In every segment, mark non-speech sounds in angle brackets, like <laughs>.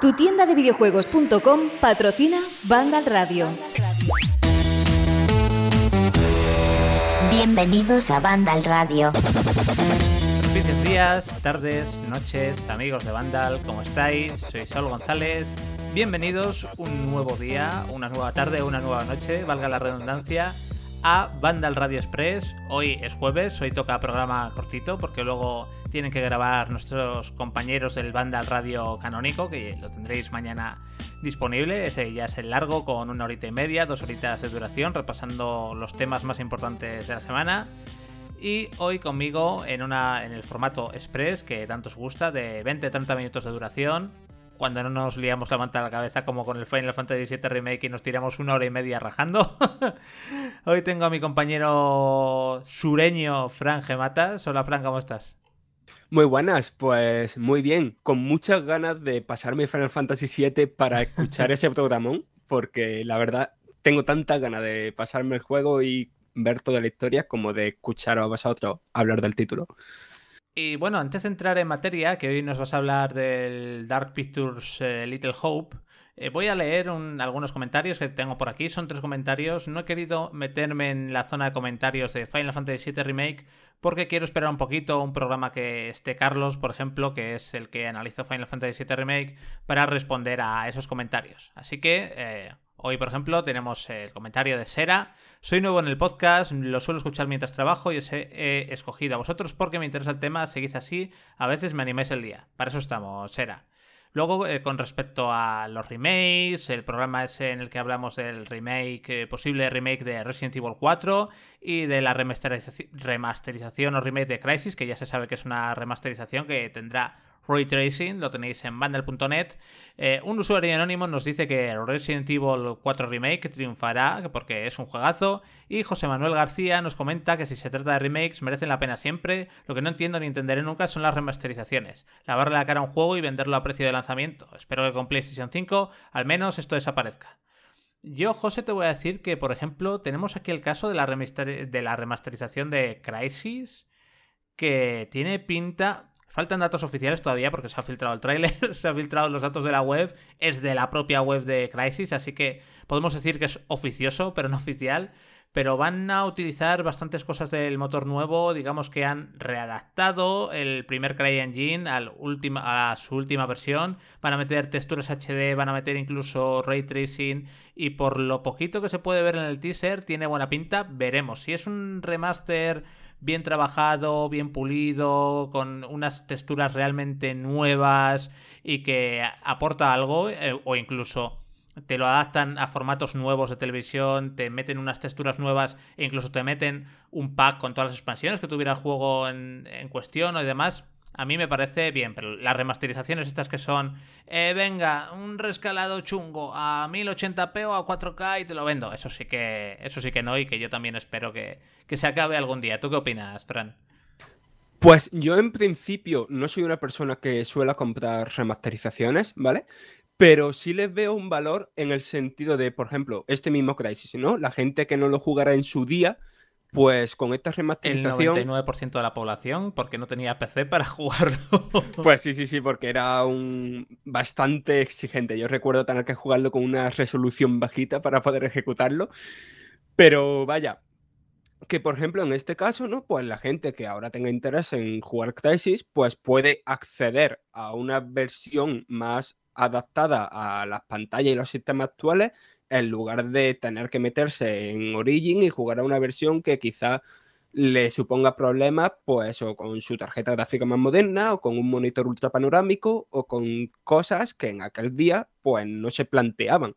Tu tienda de videojuegos.com patrocina Vandal Radio. Bienvenidos a Vandal Radio. Felices días, tardes, noches, amigos de Vandal, ¿cómo estáis? Soy Saul González. Bienvenidos un nuevo día, una nueva tarde, una nueva noche, valga la redundancia, a Vandal Radio Express. Hoy es jueves, hoy toca programa cortito porque luego tienen que grabar nuestros compañeros del Vandal Radio Canónico, que lo tendréis mañana disponible. Ese ya es el largo, con una horita y media, dos horitas de duración, repasando los temas más importantes de la semana. Y hoy conmigo en, una, en el formato Express, que tanto os gusta, de 20-30 minutos de duración, cuando no nos liamos la manta a la cabeza como con el Final Fantasy VII Remake y nos tiramos una hora y media rajando. <laughs> Hoy tengo a mi compañero sureño Fran Gematas. Hola Fran, ¿cómo estás? Muy buenas, pues muy bien, con muchas ganas de pasarme Final Fantasy VII para escuchar <laughs> ese programón, porque la verdad tengo tanta ganas de pasarme el juego y ver toda la historia como de escuchar a vosotros hablar del título. Y bueno, antes de entrar en materia, que hoy nos vas a hablar del Dark Pictures eh, Little Hope, eh, voy a leer algunos comentarios que tengo por aquí. Son tres comentarios. No he querido meterme en la zona de comentarios de Final Fantasy VII Remake porque quiero esperar un poquito un programa que esté Carlos, por ejemplo, que es el que analizó Final Fantasy VII Remake, para responder a esos comentarios. Así que eh, Hoy, por ejemplo, tenemos el comentario de Sera. Soy nuevo en el podcast, lo suelo escuchar mientras trabajo y os he escogido a vosotros porque me interesa el tema. Seguid así, a veces me animáis el día. Para eso estamos, Sera. Luego, eh, con respecto a los remakes, el programa es en el que hablamos del remake, eh, posible remake de Resident Evil 4 y de la remasterización o remake de Crisis, que ya se sabe que es una remasterización que tendrá Ray Tracing, lo tenéis en bundle.net. Eh, un usuario anónimo nos dice que Resident Evil 4 Remake triunfará porque es un juegazo. Y José Manuel García nos comenta que si se trata de remakes merecen la pena siempre. Lo que no entiendo ni entenderé nunca son las remasterizaciones. Lavarle la cara a un juego y venderlo a precio de lanzamiento. Espero que con PlayStation 5 al menos esto desaparezca. Yo, José, te voy a decir que, por ejemplo, tenemos aquí el caso de la, de la remasterización de Crisis, que tiene pinta Faltan datos oficiales todavía porque se ha filtrado el tráiler, <laughs> se han filtrado los datos de la web, es de la propia web de Crisis, así que podemos decir que es oficioso, pero no oficial. Pero van a utilizar bastantes cosas del motor nuevo, digamos que han readaptado el primer CryEngine al a su última versión, van a meter texturas HD, van a meter incluso ray tracing y por lo poquito que se puede ver en el teaser tiene buena pinta, veremos. Si es un remaster bien trabajado, bien pulido, con unas texturas realmente nuevas y que aporta algo, eh, o incluso te lo adaptan a formatos nuevos de televisión, te meten unas texturas nuevas e incluso te meten un pack con todas las expansiones que tuviera el juego en, en cuestión y demás, a mí me parece bien, pero las remasterizaciones estas que son, eh, venga, un rescalado chungo a 1080p o a 4K y te lo vendo, eso sí que, eso sí que no y que yo también espero que, que se acabe algún día. ¿Tú qué opinas, Fran? Pues yo en principio no soy una persona que suele comprar remasterizaciones, ¿vale? Pero sí les veo un valor en el sentido de, por ejemplo, este mismo Crisis, ¿no? La gente que no lo jugará en su día, pues con esta remasterización. El 99% de la población, porque no tenía PC para <laughs> jugarlo. Pues sí, sí, sí, porque era un bastante exigente. Yo recuerdo tener que jugarlo con una resolución bajita para poder ejecutarlo. Pero vaya, que por ejemplo en este caso, ¿no? Pues la gente que ahora tenga interés en jugar Crisis, pues puede acceder a una versión más adaptada a las pantallas y los sistemas actuales en lugar de tener que meterse en Origin y jugar a una versión que quizá le suponga problemas, pues, o con su tarjeta gráfica más moderna, o con un monitor ultra panorámico, o con cosas que en aquel día, pues, no se planteaban.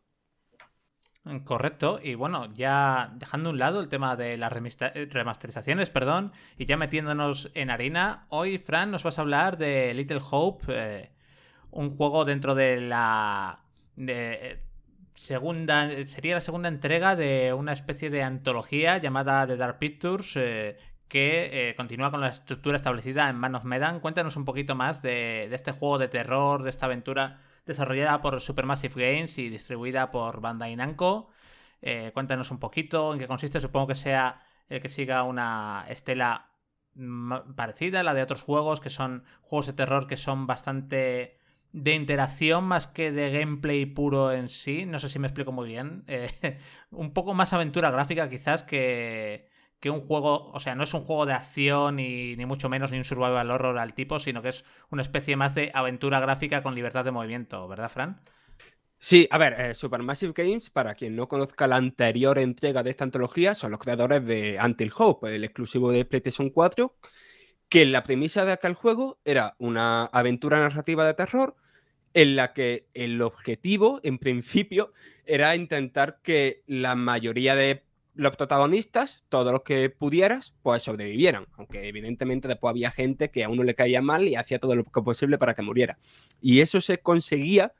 Correcto, y bueno, ya dejando a un lado el tema de las remasterizaciones, perdón, y ya metiéndonos en harina, hoy, Fran, nos vas a hablar de Little Hope, eh, un juego dentro de la segunda sería la segunda entrega de una especie de antología llamada The Dark Pictures eh, que eh, continúa con la estructura establecida en Man of Medan. Cuéntanos un poquito más de, este juego de terror, de esta aventura desarrollada por Supermassive Games y distribuida por Bandai Namco. Eh, cuéntanos un poquito en qué consiste. Supongo que sea que siga una estela parecida a la de otros juegos, que son juegos de terror que son bastante de interacción más que de gameplay puro en sí. No sé si me explico muy bien. <laughs> Eh, un poco más aventura gráfica quizás que, que un juego, o sea, no es un juego de acción y, ni mucho menos ni un survival horror al tipo, sino que es una especie más de aventura gráfica con libertad de movimiento, ¿verdad, Fran? Sí, a ver, eh, Supermassive Games, para quien no conozca la anterior entrega de esta antología, son los creadores de Until Hope, el exclusivo de PlayStation 4, que la premisa de aquel juego era una aventura narrativa de terror en la que el objetivo, en principio, era intentar que la mayoría de los protagonistas, todos los que pudieras, pues sobrevivieran. Aunque evidentemente después había gente que a uno le caía mal y hacía todo lo posible para que muriera. Y eso se conseguía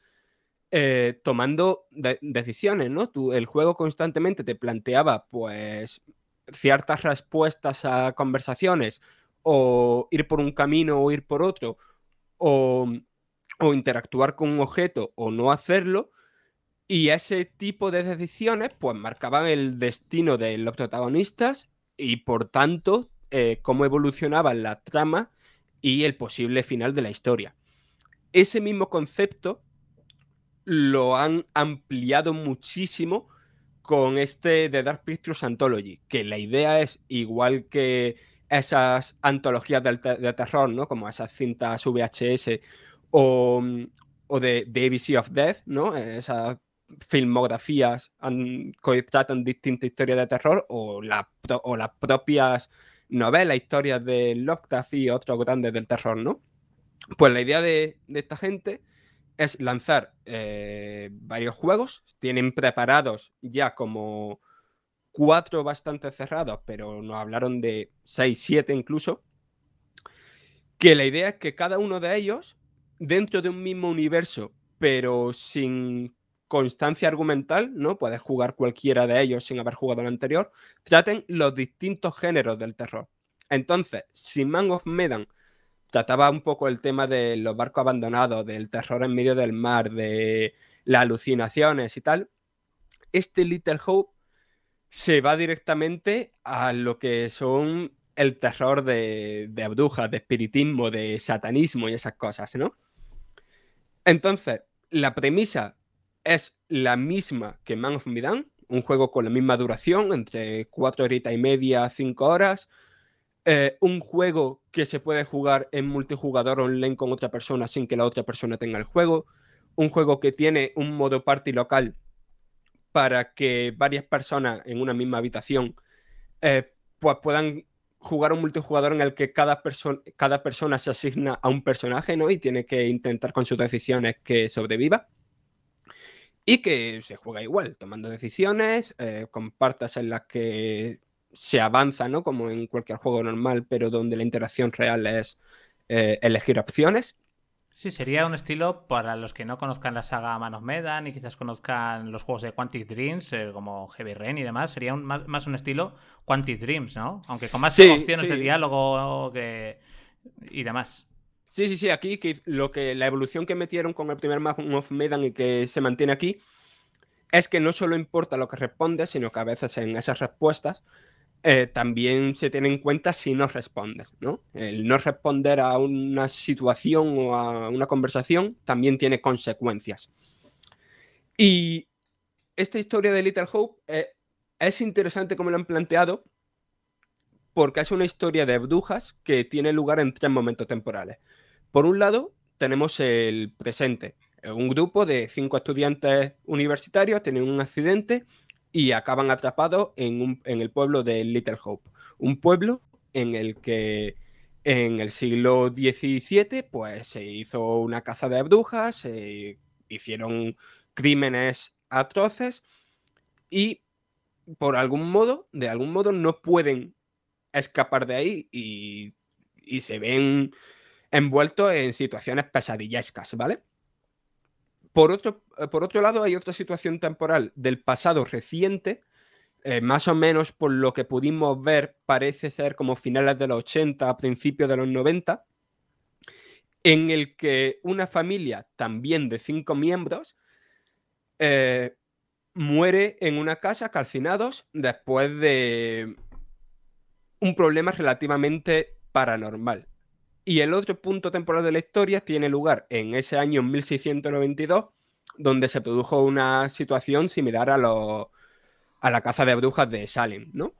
eh, tomando decisiones, ¿no? Tú, el juego constantemente te planteaba, pues, ciertas respuestas a conversaciones, o ir por un camino o ir por otro, o o interactuar con un objeto o no hacerlo. Y ese tipo de decisiones pues marcaban el destino de los protagonistas y por tanto eh, cómo evolucionaba la trama y el posible final de la historia. Ese mismo concepto lo han ampliado muchísimo con este de Dark Pictures Anthology, que la idea es igual que esas antologías de, de terror, ¿no? Como esas cintas VHS Mm, o, de, ABC of Death, ¿no? Esas filmografías que tratan distintas historias de terror o, la, o las propias novelas, historias de Lovecraft y otros grandes del terror, ¿no? Pues la idea de, esta gente es lanzar eh, varios juegos, tienen preparados ya como cuatro bastante cerrados, pero nos hablaron de seis, siete incluso, que la idea es que cada uno de ellos dentro de un mismo universo, pero sin constancia argumental, ¿no? Puedes jugar cualquiera de ellos sin haber jugado el anterior, traten los distintos géneros del terror. Entonces, si Man of Medan trataba un poco el tema de los barcos abandonados, del terror en medio del mar, de las alucinaciones y tal, este Little Hope se va directamente a lo que son el terror de, de abdujas, de espiritismo, de satanismo y esas cosas, ¿no? Entonces, la premisa es la misma que Man of Medan, un juego con la misma duración, entre cuatro horitas y media, cinco horas. Eh, un juego que se puede jugar en multijugador online con otra persona sin que la otra persona tenga el juego. Un juego que tiene un modo party local para que varias personas en una misma habitación eh, pues puedan jugar un multijugador en el que cada, persona cada persona se asigna a un personaje, ¿no? Y tiene que intentar con sus decisiones que sobreviva. Y que se juega igual, tomando decisiones, eh, con partes en las que se avanza, ¿no? Como en cualquier juego normal, pero donde la interacción real es eh, elegir opciones. Sí, sería un estilo para los que no conozcan la saga Man of Medan y quizás conozcan los juegos de Quantic Dreams, eh, como Heavy Rain y demás. Sería más, un estilo Quantic Dreams, ¿no? Aunque con más opciones de diálogo que... y demás. Sí, sí, sí. Aquí que lo que la evolución que metieron con el primer Man of Medan y que se mantiene aquí es que no solo importa lo que responde, sino que a veces en esas respuestas eh, también se tiene en cuenta si no respondes, ¿no? El no responder a una situación o a una conversación también tiene consecuencias. Y esta historia de Little Hope eh, es interesante como lo han planteado porque es una historia de brujas que tiene lugar en tres momentos temporales. Por un lado, tenemos el presente. Un grupo de cinco estudiantes universitarios tienen un accidente y acaban atrapados en, el pueblo de Little Hope. Un pueblo en el que en el siglo XVII pues, se hizo una caza de brujas, se hicieron crímenes atroces y por algún modo, de algún modo, no pueden escapar de ahí y, y se ven envueltos en situaciones pesadillescas, ¿vale? Por otro, eh, por otro lado, hay otra situación temporal del pasado reciente, eh, más o menos por lo que pudimos ver, parece ser como finales de los 80, a principios de los 90, en el que una familia también de cinco miembros eh, muere en una casa calcinados después de un problema relativamente paranormal. Y el otro punto temporal de la historia tiene lugar en ese año 1692, donde se produjo una situación similar a, a la caza de brujas de Salem, ¿no?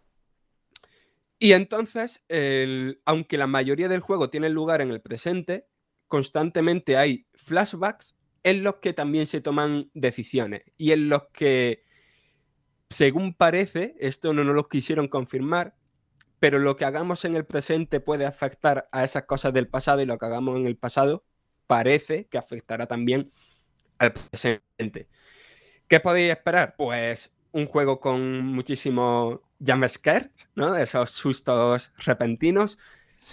Y entonces, aunque la mayoría del juego tiene lugar en el presente, constantemente hay flashbacks en los que también se toman decisiones y en los que, según parece, esto no nos lo quisieron confirmar, pero lo que hagamos en el presente puede afectar a esas cosas del pasado y lo que hagamos en el pasado parece que afectará también al presente. ¿Qué podéis esperar? Pues un juego con muchísimo jumpscares, ¿no? Esos sustos repentinos,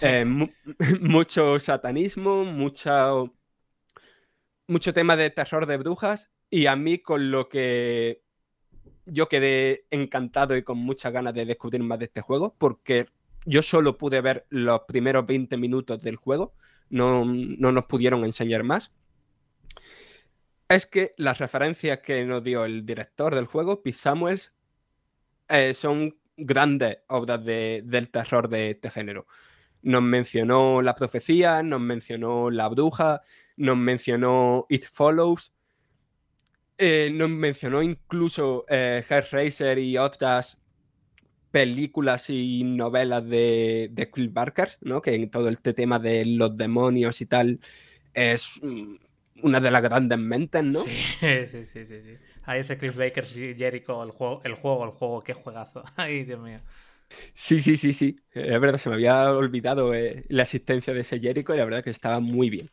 eh, <laughs> mucho satanismo, mucho, mucho tema de terror de brujas y a mí con lo que yo quedé encantado y con muchas ganas de descubrir más de este juego, porque yo solo pude ver los primeros 20 minutos del juego, no, nos pudieron enseñar más. Es que las referencias que nos dio el director del juego, Pete Samuels, eh, son grandes obras del terror de este género. Nos mencionó La Profecía, nos mencionó La Bruja, nos mencionó It Follows, eh, nos mencionó incluso eh, Racer y otras películas y novelas de, de Cliff Barker, ¿no? Que en todo este tema de los demonios y tal es mm, una de las grandes mentes, ¿no? Sí, <laughs> sí, sí, sí. Ahí ese Cliff Baker y Jericho, el juego, el juego, el juego, qué juegazo. <laughs> Ay, Dios mío. Sí, sí, sí, sí. Es verdad, se me había olvidado eh, la existencia de ese Jericho y la verdad que estaba muy bien.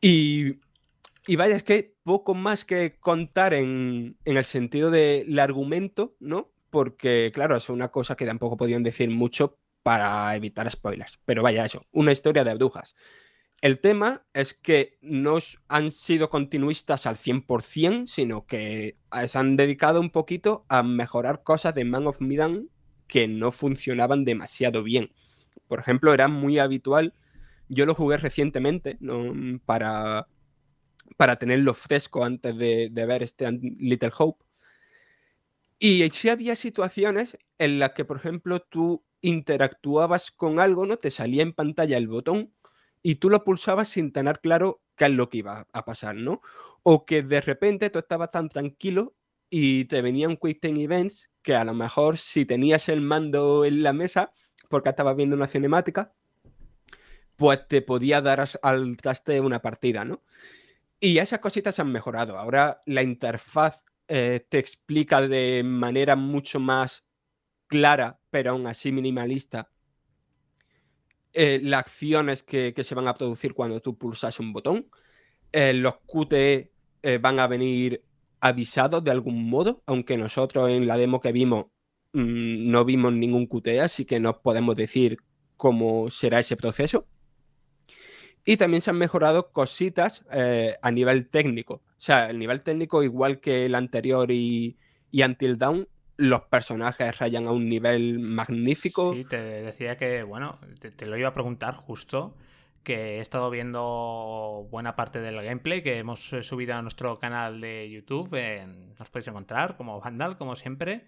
Y y vaya, es que poco más que contar en, el sentido del argumento, ¿no? Porque, claro, es una cosa que tampoco podían decir mucho para evitar spoilers. Pero vaya, eso, una historia de brujas. El tema es que no han sido continuistas al 100%, sino que se han dedicado un poquito a mejorar cosas de Man of Medan que no funcionaban demasiado bien. Por ejemplo, era muy habitual, yo lo jugué recientemente ¿no? para, para tenerlo fresco antes de, ver este Little Hope. Y sí había situaciones en las que, por ejemplo, tú interactuabas con algo, ¿no? Te salía en pantalla el botón y tú lo pulsabas sin tener claro qué es lo que iba a pasar, ¿no? O que de repente tú estabas tan tranquilo y te venía un Quick Time Events que a lo mejor si tenías el mando en la mesa, porque estabas viendo una cinemática, pues te podía dar al traste una partida, ¿no? Y esas cositas han mejorado. Ahora la interfaz eh, te explica de manera mucho más clara, pero aún así minimalista, eh, las acciones que, se van a producir cuando tú pulsas un botón. Eh, los QTE van a venir avisados de algún modo, aunque nosotros en la demo que vimos mm, no vimos ningún QTE, así que no podemos decir cómo será ese proceso. Y también se han mejorado cositas eh, a nivel técnico. O sea, el nivel técnico, igual que el anterior y, y Until Dawn, los personajes rayan a un nivel magnífico. Sí, te decía que, bueno, te, lo iba a preguntar justo, que he estado viendo buena parte del gameplay que hemos eh, subido a nuestro canal de YouTube. nos podéis encontrar como Vandal, como siempre.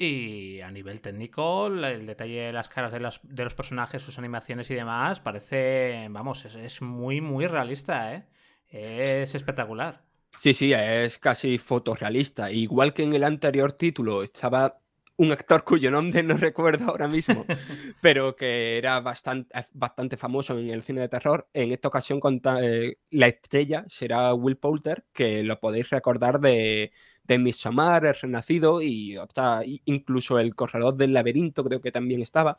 Y a nivel técnico, el detalle de las caras de los, de los personajes, sus animaciones y demás, parece, vamos, es, muy, muy realista, ¿eh? Es espectacular. Sí, sí, es casi fotorrealista. Igual que en el anterior título estaba un actor cuyo nombre no <laughs> recuerdo ahora mismo, <laughs> pero que era bastante, bastante famoso en el cine de terror. En esta ocasión, eh, la estrella será Will Poulter, que lo podéis recordar de, de Midsommar, El Renacido y incluso El Corredor del Laberinto, creo que también estaba.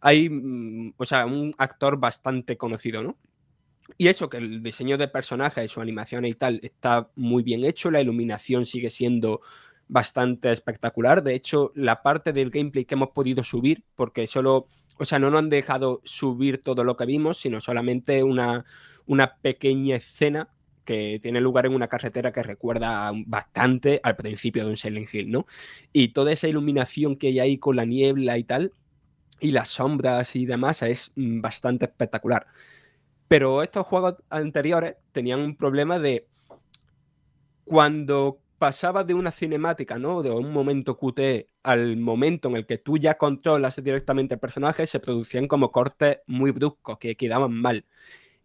Hay, mm, o sea, un actor bastante conocido, ¿no? Y eso, que el diseño de personajes, su animación y tal, está muy bien hecho, la iluminación sigue siendo bastante espectacular. De hecho, la parte del gameplay que hemos podido subir, porque solo, o sea, no nos han dejado subir todo lo que vimos, sino solamente una, una pequeña escena que tiene lugar en una carretera que recuerda bastante al principio de un Silent Hill, ¿no? Y toda esa iluminación que hay ahí con la niebla y tal, y las sombras y demás, es mm, bastante espectacular. Pero estos juegos anteriores tenían un problema de cuando pasaba de una cinemática, ¿no? De un momento QTE al momento en el que tú ya controlas directamente el personaje, se producían como cortes muy bruscos que quedaban mal.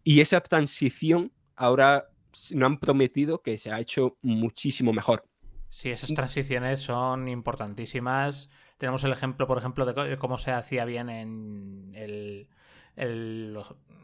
Y esa transición ahora no han prometido que se ha hecho muchísimo mejor. Sí, esas transiciones son importantísimas. Tenemos el ejemplo, por ejemplo, de cómo se hacía bien en el,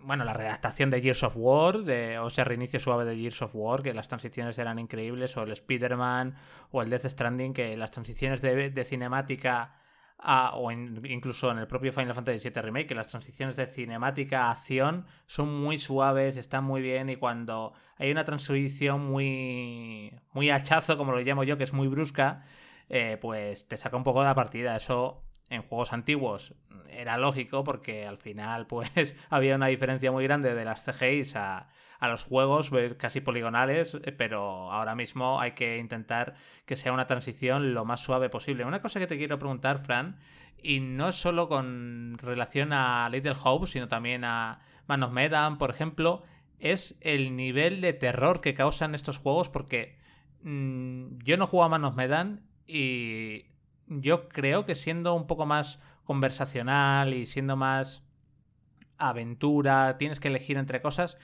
bueno, la redactación de Gears of War, de, o sea, reinicio suave de Gears of War, que las transiciones eran increíbles, o el Spider-Man, o el Death Stranding, que las transiciones de, cinemática, o incluso en el propio Final Fantasy VII Remake, que las transiciones de cinemática a acción son muy suaves, están muy bien, y cuando hay una transición muy, muy hachazo, como lo llamo yo, que es muy brusca, eh, pues te saca un poco de la partida. Eso en juegos antiguos era lógico porque al final <laughs> pues había una diferencia muy grande de las CGIs a, los juegos casi poligonales, eh, pero ahora mismo hay que intentar que sea una transición lo más suave posible. Una cosa que te quiero preguntar, Fran, y no es solo con relación a Little Hope, sino también a Man of Medan, por ejemplo, es el nivel de terror que causan estos juegos porque mm, yo no juego a Man of Medan y yo creo que siendo un poco más conversacional y siendo más aventura, tienes que elegir entre cosas,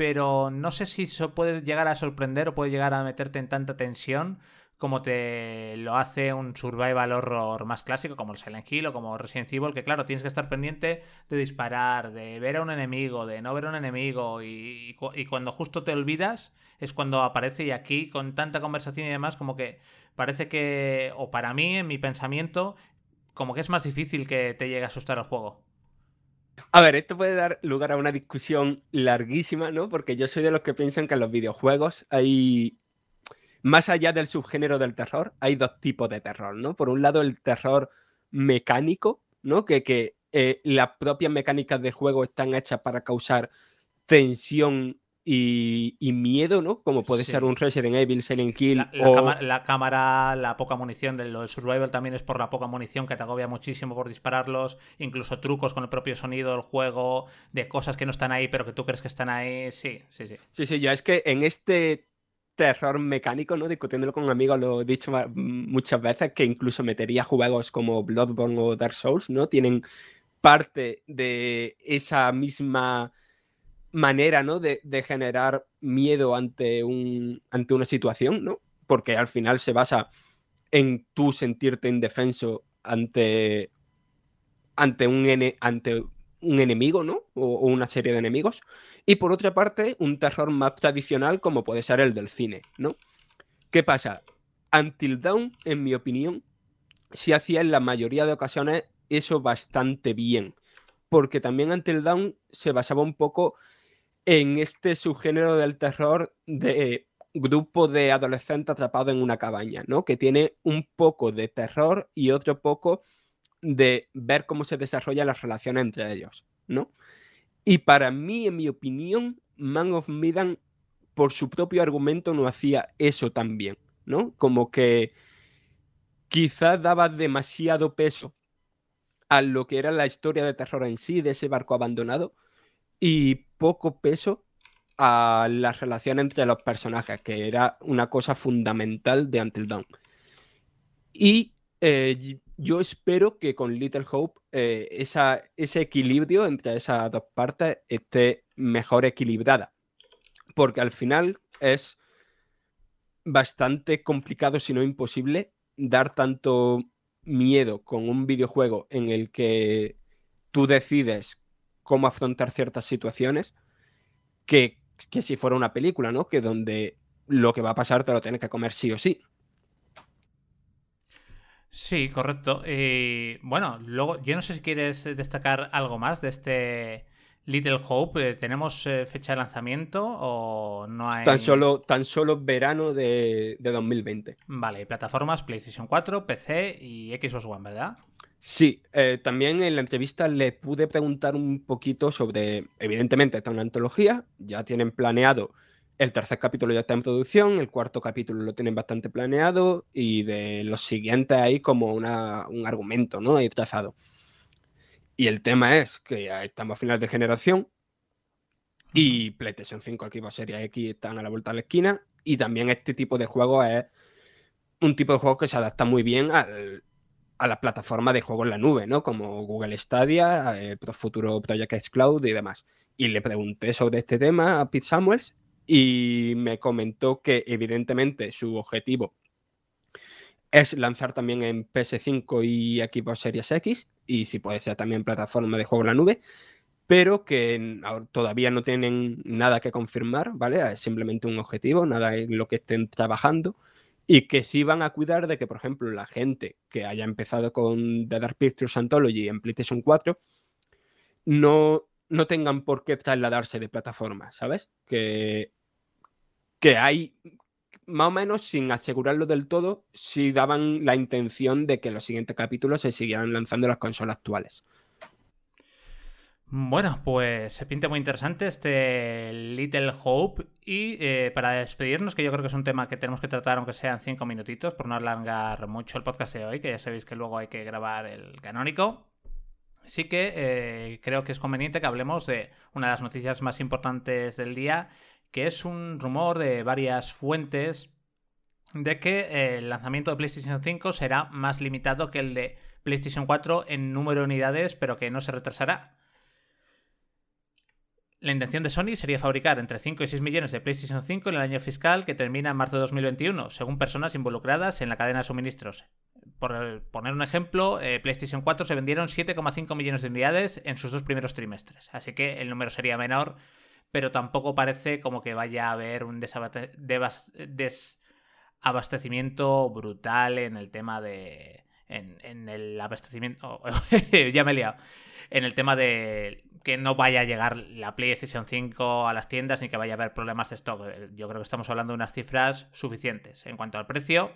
pero no sé si eso puede llegar a sorprender o puede llegar a meterte en tanta tensión como te lo hace un survival horror más clásico como el Silent Hill o como Resident Evil, que claro, tienes que estar pendiente de disparar, de ver a un enemigo, de no ver a un enemigo y, y cuando justo te olvidas es cuando aparece y aquí con tanta conversación y demás como que parece que, o para mí, en mi pensamiento, como que es más difícil que te llegue a asustar el juego. A ver, esto puede dar lugar a una discusión larguísima, ¿no? Porque yo soy de los que piensan que en los videojuegos hay, más allá del subgénero del terror, hay dos tipos de terror, ¿no? Por un lado, el terror mecánico, ¿no? Que, que eh, las propias mecánicas de juego están hechas para causar tensión y, miedo, ¿no? Como puede ser un Resident Evil, Silent Kill. La, o... la, cámara, la poca munición de lo del Survival también es por la poca munición que te agobia muchísimo por dispararlos. Incluso trucos con el propio sonido del juego, de cosas que no están ahí, pero que tú crees que están ahí. Sí, sí, sí. Sí, sí, ya es que en este terror mecánico, ¿no? Discutiéndolo con amigos, lo he dicho muchas veces, que incluso metería juegos como Bloodborne o Dark Souls, ¿no? Tienen parte de esa misma manera, ¿no? De, generar miedo ante, un, ante una situación, ¿no? Porque al final se basa en tú sentirte indefenso ante, ante, un, ante un enemigo, ¿no? O, una serie de enemigos. Y por otra parte, un terror más tradicional como puede ser el del cine, ¿no? ¿Qué pasa? Until Dawn, en mi opinión, se hacía en la mayoría de ocasiones eso bastante bien. Porque también Until Dawn se basaba un poco en este subgénero del terror de grupo de adolescentes atrapados en una cabaña, ¿no? Que tiene un poco de terror y otro poco de ver cómo se desarrollan las relaciones entre ellos, ¿no? Y para mí, en mi opinión, Man of Medan, por su propio argumento, no hacía eso tan bien, ¿no? Como que quizás daba demasiado peso a lo que era la historia de terror en sí, de ese barco abandonado, y poco peso a la relación entre los personajes, que era una cosa fundamental de Until Dawn. Y eh, yo espero que con Little Hope eh, esa, ese equilibrio entre esas dos partes esté mejor equilibrada. Porque al final es bastante complicado, si no imposible, dar tanto miedo con un videojuego en el que tú decides cómo afrontar ciertas situaciones que, si fuera una película, ¿no? Que donde lo que va a pasar te lo tienes que comer sí o sí. Sí, correcto. bueno, luego, yo no sé si quieres destacar algo más de este Little Hope. Eh, ¿Tenemos eh, fecha de lanzamiento o no hay...? Tan solo, tan solo verano de, de 2020. Vale, plataformas PlayStation 4, PC y Xbox One, ¿verdad? Sí, eh, también en la entrevista le pude preguntar un poquito sobre, evidentemente, está una antología, ya tienen planeado, el tercer capítulo ya está en producción, el cuarto capítulo lo tienen bastante planeado y de los siguientes hay como un argumento, ¿no? Ahí trazado. Y el tema es que ya estamos a final de generación Y PlayStation 5, Xbox Series X están a la vuelta de la esquina. Y también este tipo de juego es un tipo de juego que se adapta muy bien al, a la plataforma de juego en la nube, ¿no? Como Google Stadia, el eh, futuro Project X Cloud y demás. Y le pregunté sobre este tema a Pete Samuels y me comentó que evidentemente su objetivo es lanzar también en PS5 y Xbox Series X y si puede ser también plataforma de juego en la nube, pero que todavía no tienen nada que confirmar, ¿vale? Es simplemente un objetivo, nada en lo que estén trabajando y que sí van a cuidar de que, por ejemplo, la gente que haya empezado con The Dark Pictures Anthology en PlayStation 4 no, no tengan por qué trasladarse de plataforma, ¿sabes? Que, que hay, más o menos, sin asegurarlo del todo, sí daban la intención de que los siguientes capítulos se siguieran lanzando las consolas actuales. Bueno, pues se pinta muy interesante este Little Hope. Y eh, para despedirnos, que yo creo que es un tema que tenemos que tratar, aunque sean cinco minutitos, por no alargar mucho el podcast de hoy, que ya sabéis que luego hay que grabar el canónico. Sí que eh, creo que es conveniente que hablemos de una de las noticias más importantes del día, que es un rumor de varias fuentes de que el lanzamiento de PlayStation 5 será más limitado que el de PlayStation 4 en número de unidades, pero que no se retrasará. La intención de Sony sería fabricar entre 5 y 6 millones de PlayStation 5 en el año fiscal que termina en marzo de 2021, según personas involucradas en la cadena de suministros. Por poner un ejemplo, eh, PlayStation 4 se vendieron 7,5 millones de unidades en sus dos primeros trimestres, así que el número sería menor, pero tampoco parece como que vaya a haber un desabastecimiento brutal en el tema de... En el abastecimiento... <laughs> ya me he liado. En el tema de que no vaya a llegar la PlayStation 5 a las tiendas ni que vaya a haber problemas de stock. Yo creo que estamos hablando de unas cifras suficientes. En cuanto al precio,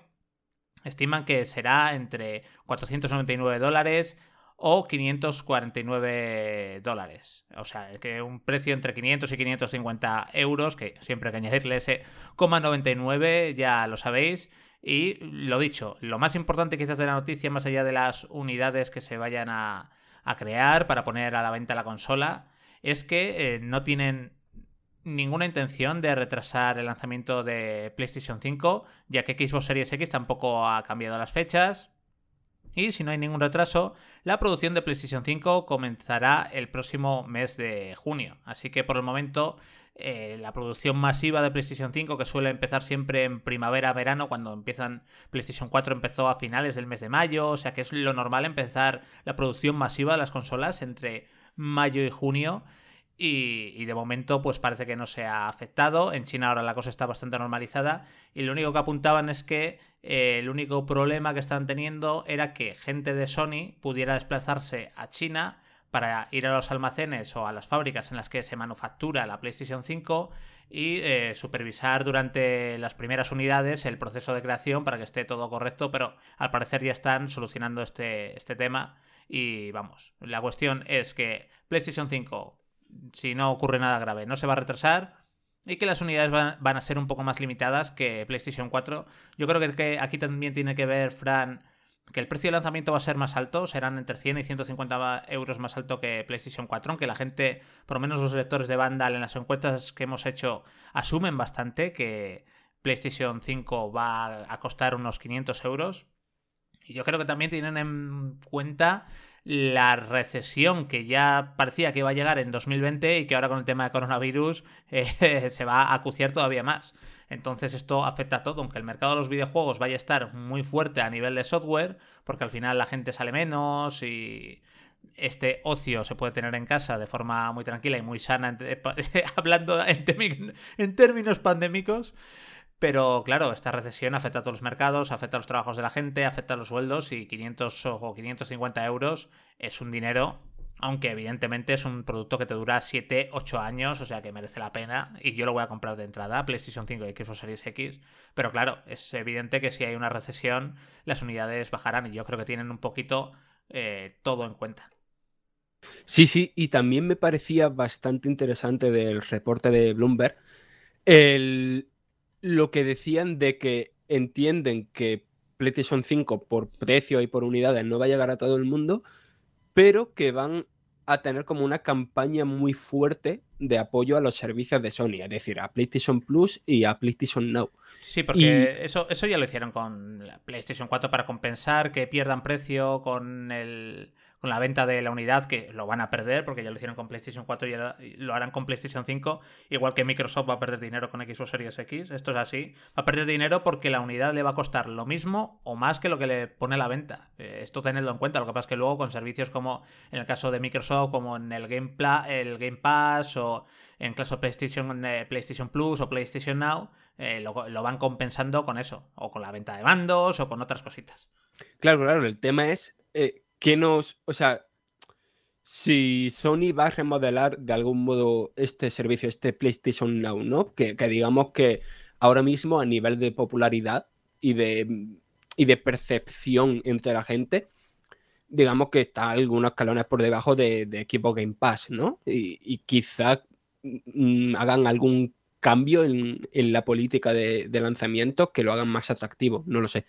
estiman que será entre 499 dólares o 549 dólares. O sea, que un precio entre 500 y 550 euros, que siempre hay que añadirle ese 99, ya lo sabéis. Y lo dicho, lo más importante quizás de la noticia, más allá de las unidades que se vayan a, a crear para poner a la venta la consola, es que eh, no tienen ninguna intención de retrasar el lanzamiento de PlayStation 5, ya que Xbox Series X tampoco ha cambiado las fechas. Y si no hay ningún retraso, la producción de PlayStation 5 comenzará el próximo mes de junio. Así que por el momento eh, la producción masiva de PlayStation 5, que suele empezar siempre en primavera-verano, cuando empiezan PlayStation 4 empezó a finales del mes de mayo, o sea que es lo normal empezar la producción masiva de las consolas entre mayo y junio. Y, de momento, pues parece que no se ha afectado. En China ahora la cosa está bastante normalizada. Y lo único que apuntaban es que eh, el único problema que están teniendo era que gente de Sony pudiera desplazarse a China para ir a los almacenes o a las fábricas en las que se manufactura la PlayStation 5 y eh, supervisar durante las primeras unidades el proceso de creación para que esté todo correcto, pero al parecer ya están solucionando este, este tema y vamos, la cuestión es que PlayStation 5, si no ocurre nada grave, no se va a retrasar y que las unidades van, a ser un poco más limitadas que PlayStation 4. Yo creo que aquí también tiene que ver, Fran, que el precio de lanzamiento va a ser más alto, serán entre 100 y 150 euros más alto que PlayStation 4, aunque la gente, por lo menos los lectores de Vandal en las encuestas que hemos hecho, asumen bastante que PlayStation 5 va a costar unos 500 euros. Y yo creo que también tienen en cuenta la recesión que ya parecía que iba a llegar en 2020 y que ahora con el tema de coronavirus <laughs> eh, se va a acuciar todavía más. Entonces esto afecta a todo, aunque el mercado de los videojuegos vaya a estar muy fuerte a nivel de software, porque al final la gente sale menos y este ocio se puede tener en casa de forma muy tranquila y muy sana, <laughs> hablando en, en términos pandémicos. Pero claro, esta recesión afecta a todos los mercados, afecta a los trabajos de la gente, afecta a los sueldos y 500 o 550 euros es un dinero aunque evidentemente es un producto que te dura 7, 8 años, o sea que merece la pena. Y yo lo voy a comprar de entrada, PlayStation 5 y Xbox Series X. Pero claro, es evidente que si hay una recesión, las unidades bajarán. Y yo creo que tienen un poquito eh, todo en cuenta. Sí, sí, y también me parecía bastante interesante del reporte de Bloomberg el, lo que decían de que entienden que PlayStation 5 por precio y por unidades no va a llegar a todo el mundo, pero que van a tener como una campaña muy fuerte de apoyo a los servicios de Sony, es decir, a PlayStation Plus y a PlayStation Now. Sí, porque eso, eso ya lo hicieron con la PlayStation 4 para compensar que pierdan precio con el con la venta de la unidad, que lo van a perder porque ya lo hicieron con PlayStation 4 y lo harán con PlayStation 5, igual que Microsoft va a perder dinero con Xbox Series X, esto es así, va a perder dinero porque la unidad le va a costar lo mismo o más que lo que le pone la venta. Eh, esto tenedlo en cuenta, lo que pasa es que luego con servicios como en el caso de Microsoft, como en el Game, el Game Pass o en caso PlayStation, eh, PlayStation Plus o PlayStation Now, eh, lo, lo, van compensando con eso, o con la venta de bandos o con otras cositas. Claro, claro, el tema es ¿qué nos, o sea, si Sony va a remodelar de algún modo este servicio, este PlayStation Now, ¿no? Que, digamos que ahora mismo a nivel de popularidad y de, y de percepción entre la gente, digamos que está algunos escalones por debajo de, equipo Game Pass, ¿no? Y, quizá mm, hagan algún cambio en, la política de, de lanzamiento que lo hagan más atractivo, no lo sé.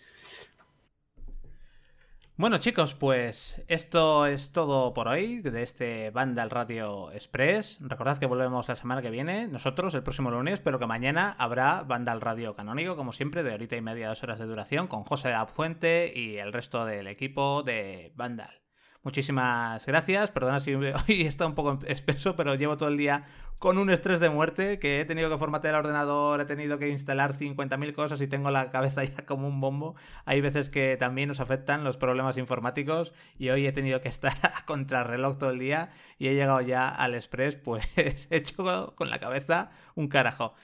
Bueno chicos, pues esto es todo por hoy de este Vandal Radio Express. Recordad que volvemos la semana que viene, nosotros el próximo lunes, pero que mañana habrá Vandal Radio Canónico, como siempre, de horita y media, dos horas de duración, con José de y el resto del equipo de Vandal. Muchísimas gracias. Perdona si <laughs> hoy está un poco espeso, pero llevo todo el día con un estrés de muerte que he tenido que formatear el ordenador, he tenido que instalar 50.000 cosas y tengo la cabeza <laughs> ya como un bombo. Hay veces que también nos afectan los problemas informáticos y hoy he tenido que estar <laughs> a contrarreloj todo el día y he llegado ya al express pues hecho con la cabeza un carajo.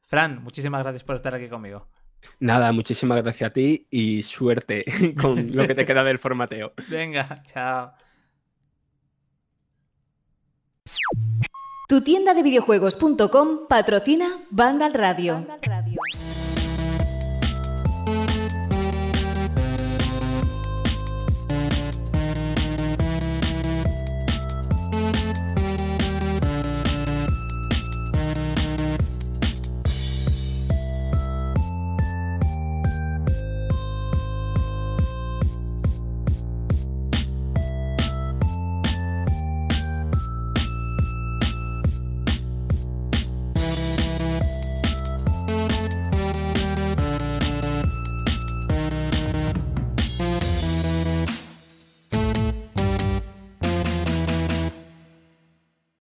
Fran, muchísimas gracias por estar aquí conmigo. Nada, muchísimas gracias a ti y suerte <laughs> con lo que te queda del formateo. <laughs> Venga, chao. Tu tienda de videojuegos.com patrocina Vandal Radio.